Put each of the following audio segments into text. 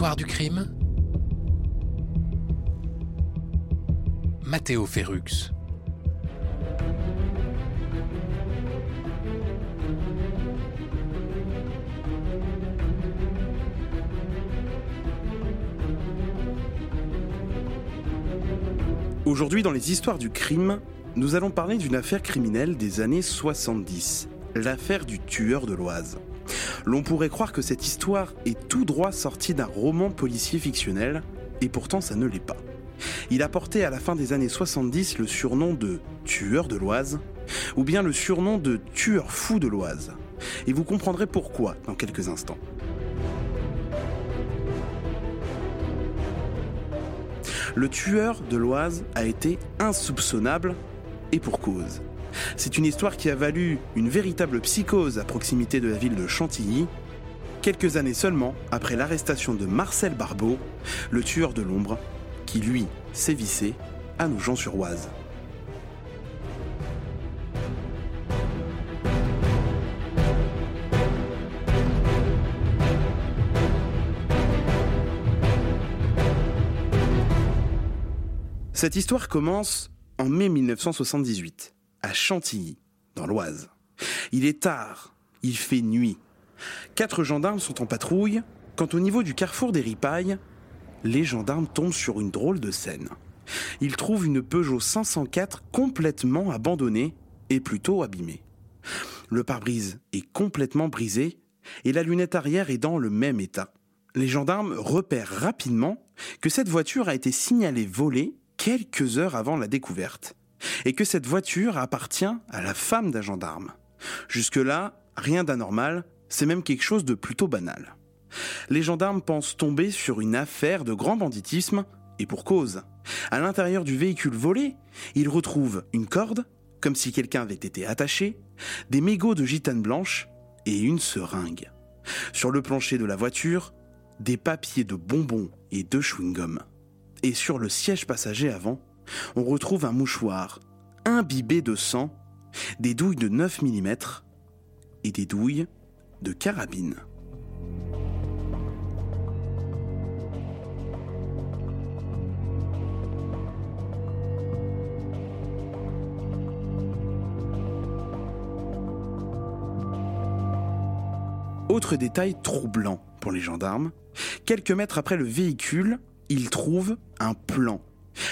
Les histoires du crime Matteo Ferrux. Aujourd'hui, dans les histoires du crime, nous allons parler d'une affaire criminelle des années 70, l'affaire du tueur de l'Oise. L'on pourrait croire que cette histoire est tout droit sortie d'un roman policier fictionnel, et pourtant ça ne l'est pas. Il a porté à la fin des années 70 le surnom de tueur de l'Oise, ou bien le surnom de tueur fou de l'Oise. Et vous comprendrez pourquoi dans quelques instants. Le tueur de l'Oise a été insoupçonnable et pour cause. C'est une histoire qui a valu une véritable psychose à proximité de la ville de Chantilly, quelques années seulement après l'arrestation de Marcel Barbeau, le tueur de l'ombre, qui lui sévissait à Nogent-sur-Oise. Cette histoire commence en mai 1978, à Chantilly, dans l'Oise. Il est tard, il fait nuit. Quatre gendarmes sont en patrouille quand au niveau du carrefour des Ripailles, les gendarmes tombent sur une drôle de scène. Ils trouvent une Peugeot 504 complètement abandonnée et plutôt abîmée. Le pare-brise est complètement brisé et la lunette arrière est dans le même état. Les gendarmes repèrent rapidement que cette voiture a été signalée volée quelques heures avant la découverte et que cette voiture appartient à la femme d'un gendarme. Jusque-là, rien d'anormal, c'est même quelque chose de plutôt banal. Les gendarmes pensent tomber sur une affaire de grand banditisme, et pour cause. À l'intérieur du véhicule volé, ils retrouvent une corde, comme si quelqu'un avait été attaché, des mégots de gitane blanche et une seringue. Sur le plancher de la voiture, des papiers de bonbons et de chewing-gum. et sur le siège passager avant, on retrouve un mouchoir imbibé de sang, des douilles de 9 mm et des douilles de carabine. Autre détail troublant pour les gendarmes, quelques mètres après le véhicule, ils trouvent un plan.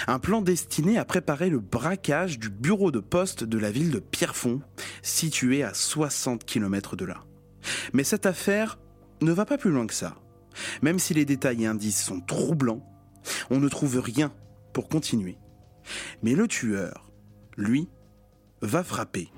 Un plan destiné à préparer le braquage du bureau de poste de la ville de Pierrefonds, situé à 60 km de là. Mais cette affaire ne va pas plus loin que ça. Même si les détails et indices sont troublants, on ne trouve rien pour continuer. Mais le tueur, lui, va frapper.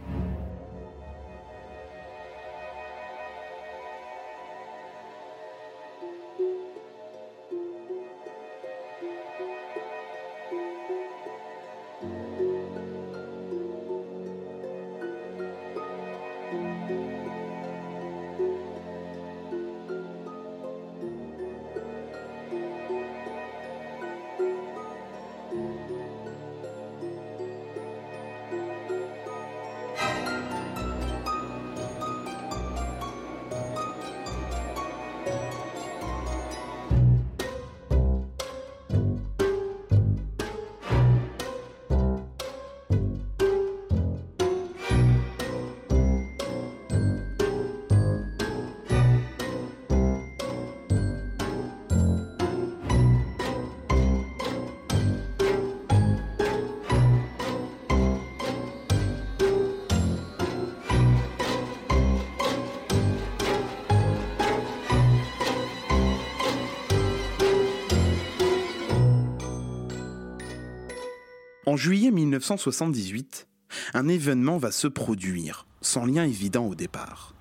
En juillet 1978, un événement va se produire, sans lien évident au départ.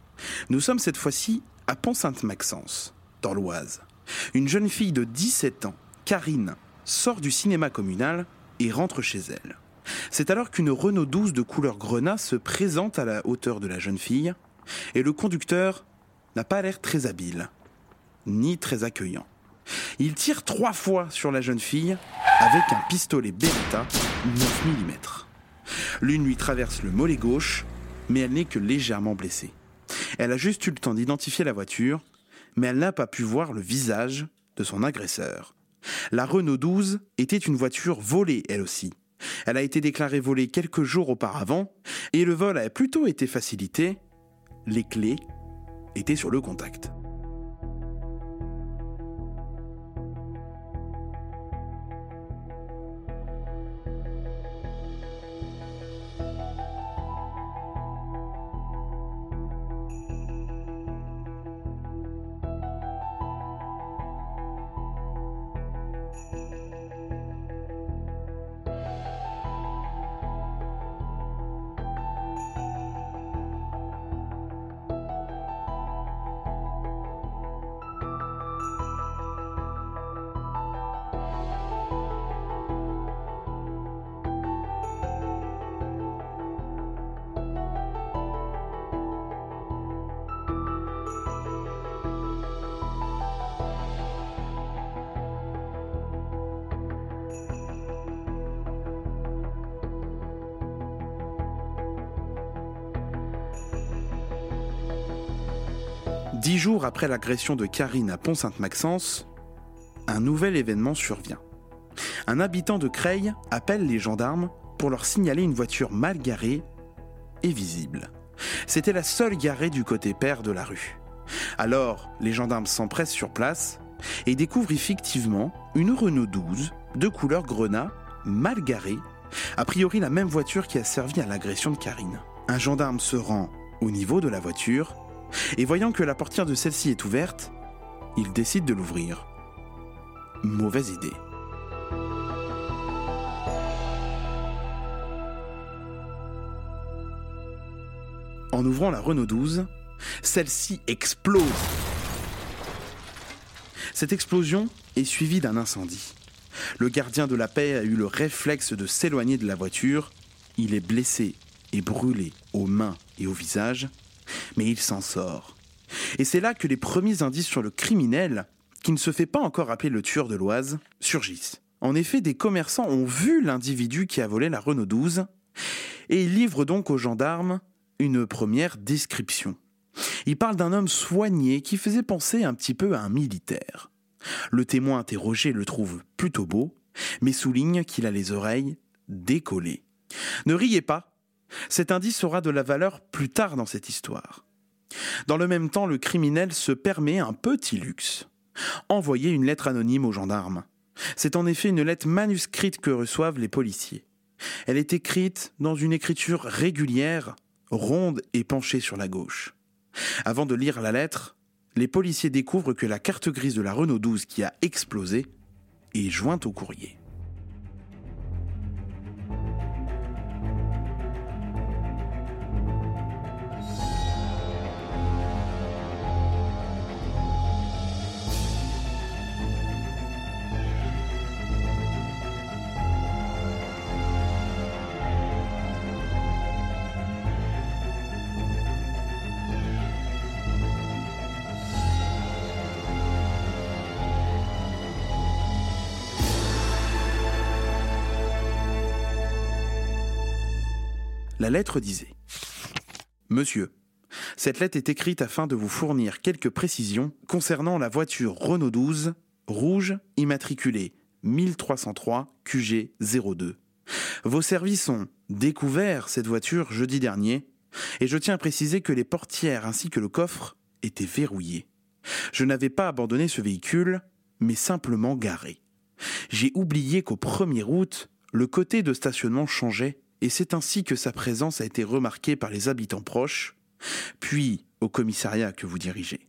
Nous sommes cette fois-ci à Pont-Sainte-Maxence, dans l'Oise. Une jeune fille de 17 ans, Karine, sort du cinéma communal et rentre chez elle. C'est alors qu'une Renault 12 de couleur grenat se présente à la hauteur de la jeune fille, et le conducteur n'a pas l'air très habile, ni très accueillant. Il tire trois fois sur la jeune fille avec un pistolet Beretta 9 mm. L'une lui traverse le mollet gauche, mais elle n'est que légèrement blessée. Elle a juste eu le temps d'identifier la voiture, mais elle n'a pas pu voir le visage de son agresseur. La Renault 12 était une voiture volée, elle aussi. Elle a été déclarée volée quelques jours auparavant, et le vol a plutôt été facilité. Les clés étaient sur le contact. Dix jours après l'agression de Karine à Pont-Sainte-Maxence, un nouvel événement survient. Un habitant de Creil appelle les gendarmes pour leur signaler une voiture mal garée et visible. C'était la seule garée du côté père de la rue. Alors, les gendarmes s'empressent sur place et découvrent effectivement une Renault 12 de couleur grenat mal garée, a priori la même voiture qui a servi à l'agression de Karine. Un gendarme se rend au niveau de la voiture et voyant que la portière de celle-ci est ouverte, il décide de l'ouvrir. Mauvaise idée. En ouvrant la Renault 12, celle-ci explose. Cette explosion est suivie d'un incendie. Le gardien de la paix a eu le réflexe de s'éloigner de la voiture. Il est blessé et brûlé aux mains et au visage, mais il s'en sort. Et c'est là que les premiers indices sur le criminel, qui ne se fait pas encore appeler le tueur de l'Oise, surgissent. En effet, des commerçants ont vu l'individu qui a volé la Renault 12 et ils livrent donc aux gendarmes une première description. Il parle d'un homme soigné qui faisait penser un petit peu à un militaire. Le témoin interrogé le trouve plutôt beau, mais souligne qu'il a les oreilles décollées. Ne riez pas, cet indice aura de la valeur plus tard dans cette histoire. Dans le même temps, le criminel se permet un petit luxe. Envoyer une lettre anonyme aux gendarmes. C'est en effet une lettre manuscrite que reçoivent les policiers. Elle est écrite dans une écriture régulière, ronde et penchée sur la gauche. Avant de lire la lettre, les policiers découvrent que la carte grise de la Renault 12 qui a explosé est jointe au courrier. La lettre disait Monsieur, cette lettre est écrite afin de vous fournir quelques précisions concernant la voiture Renault 12 rouge immatriculée 1303 QG 02. Vos services ont découvert cette voiture jeudi dernier et je tiens à préciser que les portières ainsi que le coffre étaient verrouillés. Je n'avais pas abandonné ce véhicule, mais simplement garé. J'ai oublié qu'au 1er août, le côté de stationnement changeait et c'est ainsi que sa présence a été remarquée par les habitants proches, puis au commissariat que vous dirigez.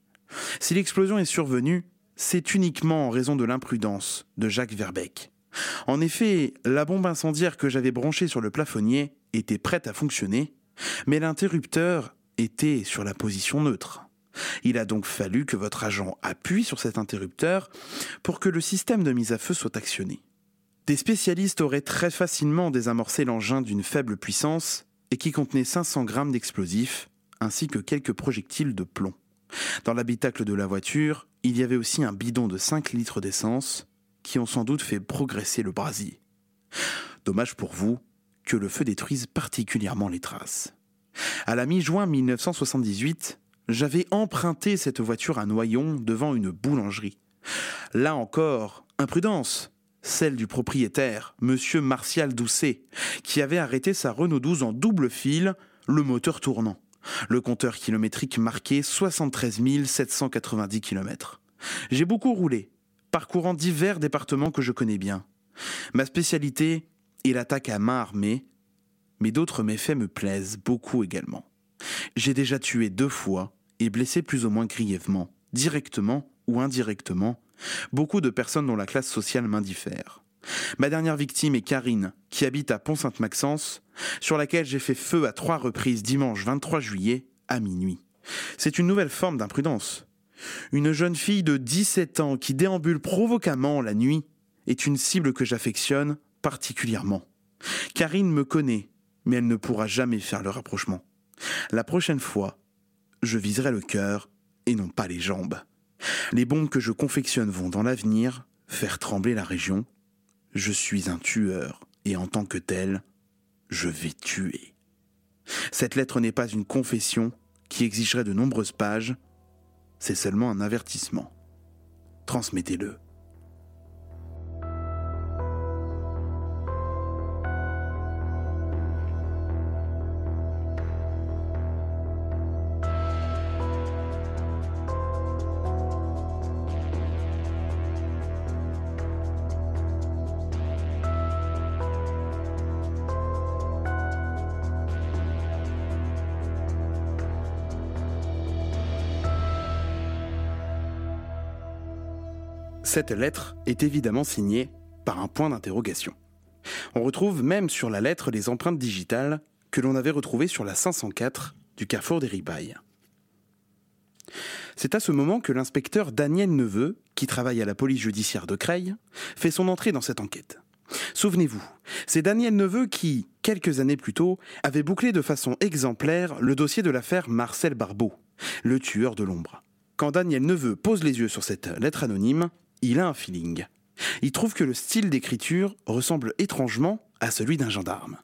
Si l'explosion est survenue, c'est uniquement en raison de l'imprudence de Jacques Verbeck. En effet, la bombe incendiaire que j'avais branchée sur le plafonnier était prête à fonctionner, mais l'interrupteur était sur la position neutre. Il a donc fallu que votre agent appuie sur cet interrupteur pour que le système de mise à feu soit actionné. Des spécialistes auraient très facilement désamorcé l'engin d'une faible puissance et qui contenait 500 grammes d'explosifs, ainsi que quelques projectiles de plomb. Dans l'habitacle de la voiture, il y avait aussi un bidon de 5 litres d'essence, qui ont sans doute fait progresser le brasier. Dommage pour vous que le feu détruise particulièrement les traces. À la mi-juin 1978, j'avais emprunté cette voiture à Noyon devant une boulangerie. Là encore, imprudence, celle du propriétaire, monsieur Martial Doucet, qui avait arrêté sa Renault 12 en double fil, le moteur tournant. Le compteur kilométrique marqué 73 790 km. J'ai beaucoup roulé, parcourant divers départements que je connais bien. Ma spécialité est l'attaque à main armée, mais d'autres méfaits me plaisent beaucoup également. J'ai déjà tué deux fois et blessé plus ou moins grièvement, directement ou indirectement, beaucoup de personnes dont la classe sociale m'indiffère. Ma dernière victime est Karine, qui habite à Pont-Sainte-Maxence, sur laquelle j'ai fait feu à trois reprises dimanche 23 juillet à minuit. C'est une nouvelle forme d'imprudence. Une jeune fille de 17 ans qui déambule provocamment la nuit est une cible que j'affectionne particulièrement. Karine me connaît, mais elle ne pourra jamais faire le rapprochement. La prochaine fois, je viserai le cœur et non pas les jambes. Les bombes que je confectionne vont dans l'avenir faire trembler la région. Je suis un tueur et en tant que tel, je vais tuer. Cette lettre n'est pas une confession qui exigerait de nombreuses pages, c'est seulement un avertissement. Transmettez-le. Cette lettre est évidemment signée par un point d'interrogation. On retrouve même sur la lettre les empreintes digitales que l'on avait retrouvées sur la 504 du carrefour des Ripailles. C'est à ce moment que l'inspecteur Daniel Neveu, qui travaille à la police judiciaire de Creil, fait son entrée dans cette enquête. Souvenez-vous, c'est Daniel Neveu qui, quelques années plus tôt, avait bouclé de façon exemplaire le dossier de l'affaire Marcel Barbeau, le tueur de l'ombre. Quand Daniel Neveu pose les yeux sur cette lettre anonyme, il a un feeling. Il trouve que le style d'écriture ressemble étrangement à celui d'un gendarme.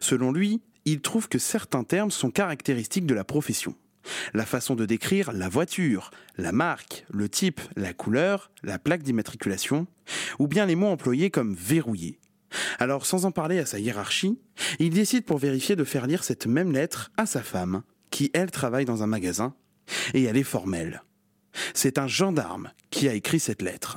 Selon lui, il trouve que certains termes sont caractéristiques de la profession. La façon de décrire la voiture, la marque, le type, la couleur, la plaque d'immatriculation, ou bien les mots employés comme verrouillé. Alors, sans en parler à sa hiérarchie, il décide pour vérifier de faire lire cette même lettre à sa femme, qui elle travaille dans un magasin, et elle est formelle. C'est un gendarme qui a écrit cette lettre.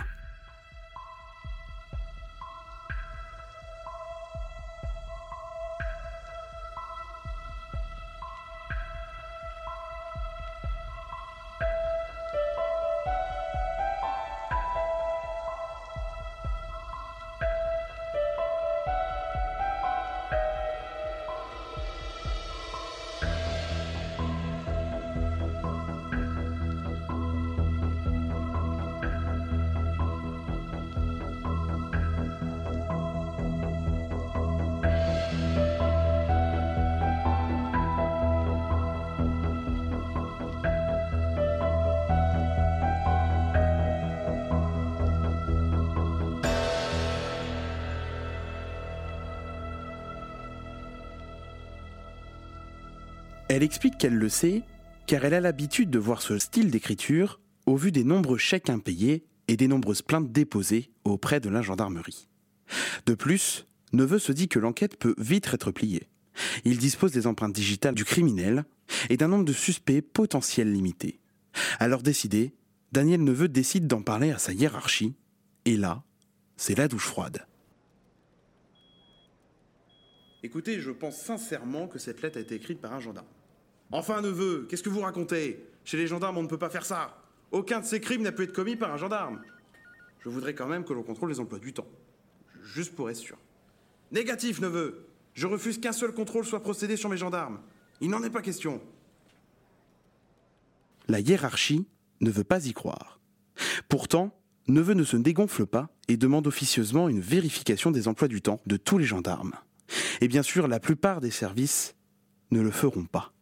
Elle explique qu'elle le sait car elle a l'habitude de voir ce style d'écriture au vu des nombreux chèques impayés et des nombreuses plaintes déposées auprès de la gendarmerie. De plus, Neveu se dit que l'enquête peut vite être pliée. Il dispose des empreintes digitales du criminel et d'un nombre de suspects potentiels limité. Alors décidé, Daniel Neveu décide d'en parler à sa hiérarchie, et là, c'est la douche froide. Écoutez, je pense sincèrement que cette lettre a été écrite par un gendarme. Enfin, neveu, qu'est-ce que vous racontez? Chez les gendarmes, on ne peut pas faire ça. Aucun de ces crimes n'a pu être commis par un gendarme. Je voudrais quand même que l'on contrôle les emplois du temps. Juste pour être sûr. Négatif, neveu. Je refuse qu'un seul contrôle soit procédé sur mes gendarmes. Il n'en est pas question. La hiérarchie ne veut pas y croire. Pourtant, Neveu ne se dégonfle pas et demande officieusement une vérification des emplois du temps de tous les gendarmes. Et bien sûr, la plupart des services ne le feront pas.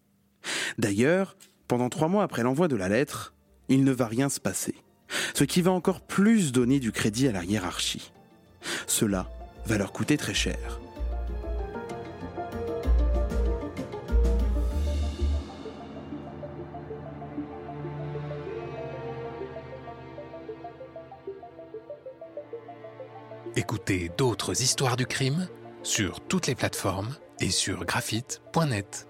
D'ailleurs, pendant trois mois après l'envoi de la lettre, il ne va rien se passer, ce qui va encore plus donner du crédit à la hiérarchie. Cela va leur coûter très cher. Écoutez d'autres histoires du crime sur toutes les plateformes et sur graphite.net.